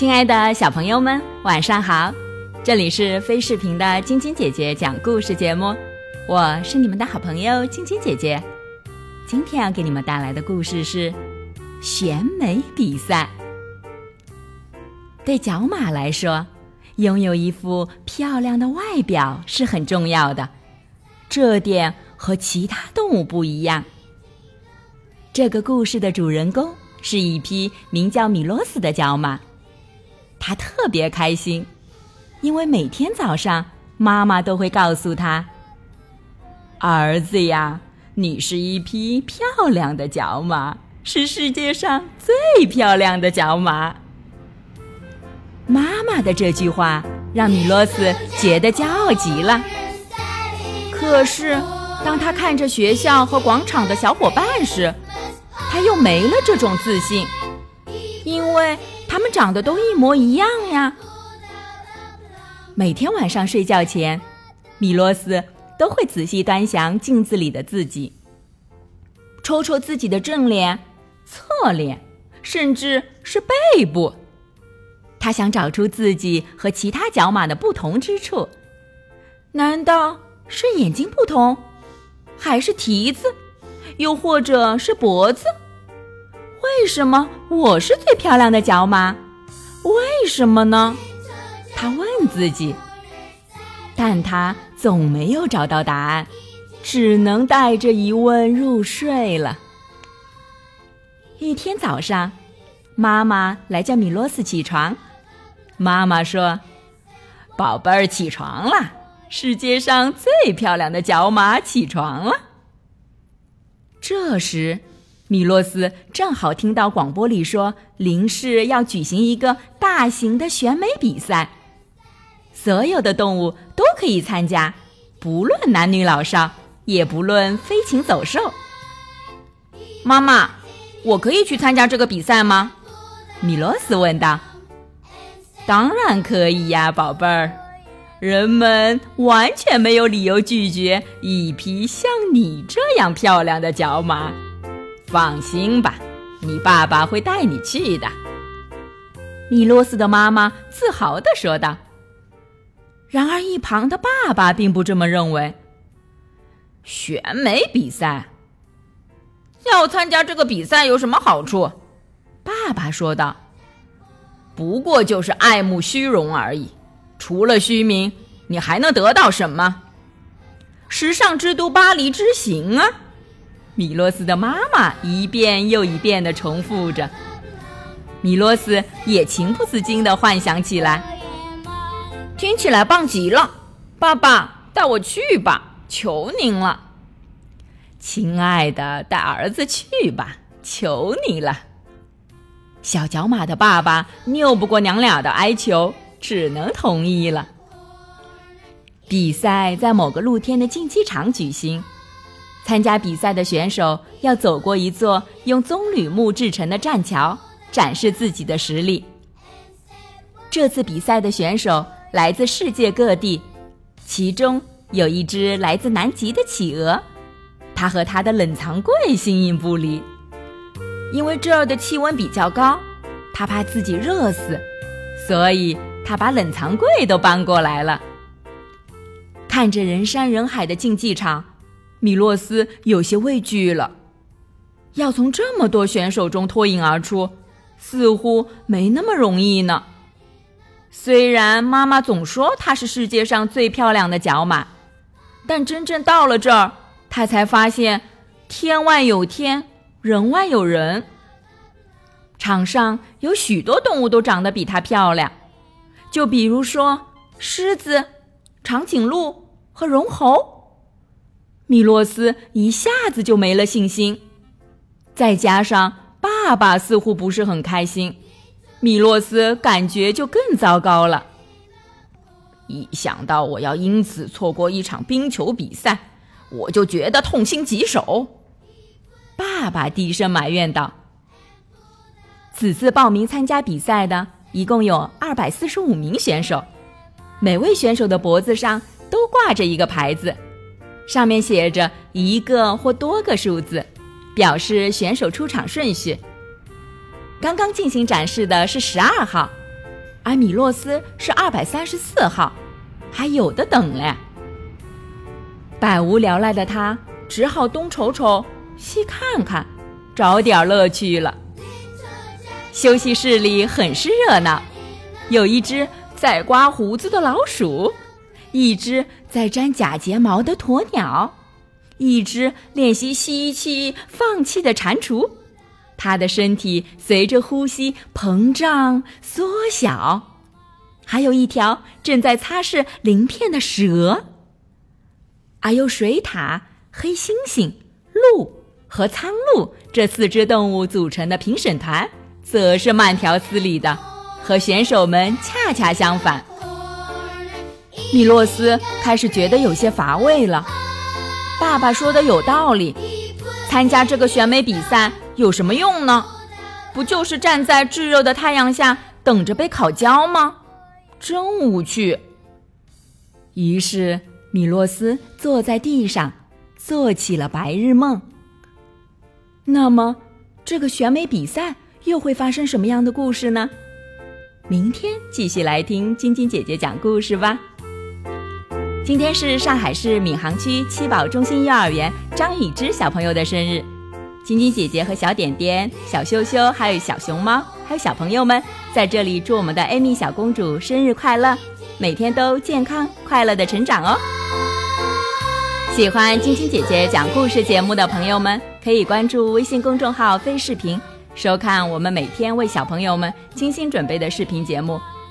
亲爱的小朋友们，晚上好！这里是飞视频的晶晶姐姐讲故事节目，我是你们的好朋友晶晶姐姐。今天要给你们带来的故事是选美比赛。对角马来说，拥有一副漂亮的外表是很重要的，这点和其他动物不一样。这个故事的主人公是一匹名叫米洛斯的角马，他特别开心，因为每天早上妈妈都会告诉他：“儿子呀，你是一匹漂亮的角马，是世界上最漂亮的角马。”妈妈的这句话让米洛斯觉得骄傲极了。可是，当他看着学校和广场的小伙伴时，他又没了这种自信，因为他们长得都一模一样呀。每天晚上睡觉前，米洛斯都会仔细端详镜子里的自己，瞅瞅自己的正脸、侧脸，甚至是背部。他想找出自己和其他角马的不同之处，难道是眼睛不同，还是蹄子，又或者是脖子？为什么我是最漂亮的角马？为什么呢？他问自己，但他总没有找到答案，只能带着疑问入睡了。一天早上，妈妈来叫米洛斯起床。妈妈说：“宝贝儿，起床了！世界上最漂亮的角马起床了。”这时，米洛斯正好听到广播里说，林氏要举行一个大型的选美比赛，所有的动物都可以参加，不论男女老少，也不论飞禽走兽。妈妈，我可以去参加这个比赛吗？米洛斯问道。当然可以呀，宝贝儿，人们完全没有理由拒绝一匹像你这样漂亮的角马。放心吧，你爸爸会带你去的。”米洛斯的妈妈自豪地说道。然而，一旁的爸爸并不这么认为。选美比赛，要参加这个比赛有什么好处？爸爸说道。不过就是爱慕虚荣而已，除了虚名，你还能得到什么？时尚之都巴黎之行啊！米洛斯的妈妈一遍又一遍的重复着，米洛斯也情不自禁的幻想起来。听起来棒极了，爸爸带我去吧，求您了，亲爱的，带儿子去吧，求你了。小角马的爸爸拗不过娘俩的哀求，只能同意了。比赛在某个露天的竞技场举行，参加比赛的选手要走过一座用棕榈木制成的栈桥，展示自己的实力。这次比赛的选手来自世界各地，其中有一只来自南极的企鹅，它和它的冷藏柜形影不离。因为这儿的气温比较高，他怕自己热死，所以他把冷藏柜都搬过来了。看着人山人海的竞技场，米洛斯有些畏惧了。要从这么多选手中脱颖而出，似乎没那么容易呢。虽然妈妈总说她是世界上最漂亮的角马，但真正到了这儿，他才发现天外有天。人外有人，场上有许多动物都长得比它漂亮，就比如说狮子、长颈鹿和绒猴。米洛斯一下子就没了信心，再加上爸爸似乎不是很开心，米洛斯感觉就更糟糕了。一想到我要因此错过一场冰球比赛，我就觉得痛心疾首。爸爸低声埋怨道：“此次报名参加比赛的一共有二百四十五名选手，每位选手的脖子上都挂着一个牌子，上面写着一个或多个数字，表示选手出场顺序。刚刚进行展示的是十二号，而米洛斯是二百三十四号，还有的等嘞。百无聊赖的他只好东瞅瞅，西看看，找点乐趣了。休息室里很是热闹，有一只在刮胡子的老鼠，一只在粘假睫毛的鸵鸟，一只练习吸气放气的蟾蜍。它的身体随着呼吸膨胀缩小，还有一条正在擦拭鳞片的蛇。而由水獭、黑猩猩、鹿和苍鹭这四只动物组成的评审团。则是慢条斯理的，和选手们恰恰相反。米洛斯开始觉得有些乏味了。爸爸说的有道理，参加这个选美比赛有什么用呢？不就是站在炙热的太阳下等着被烤焦吗？真无趣。于是米洛斯坐在地上，做起了白日梦。那么，这个选美比赛？又会发生什么样的故事呢？明天继续来听晶晶姐姐讲故事吧。今天是上海市闵行区七宝中心幼儿园张雨之小朋友的生日，晶晶姐姐和小点点、小羞羞，还有小熊猫，还有小朋友们在这里祝我们的艾米小公主生日快乐，每天都健康快乐的成长哦。喜欢晶晶姐姐讲故事节目的朋友们，可以关注微信公众号“飞视频”。收看我们每天为小朋友们精心准备的视频节目，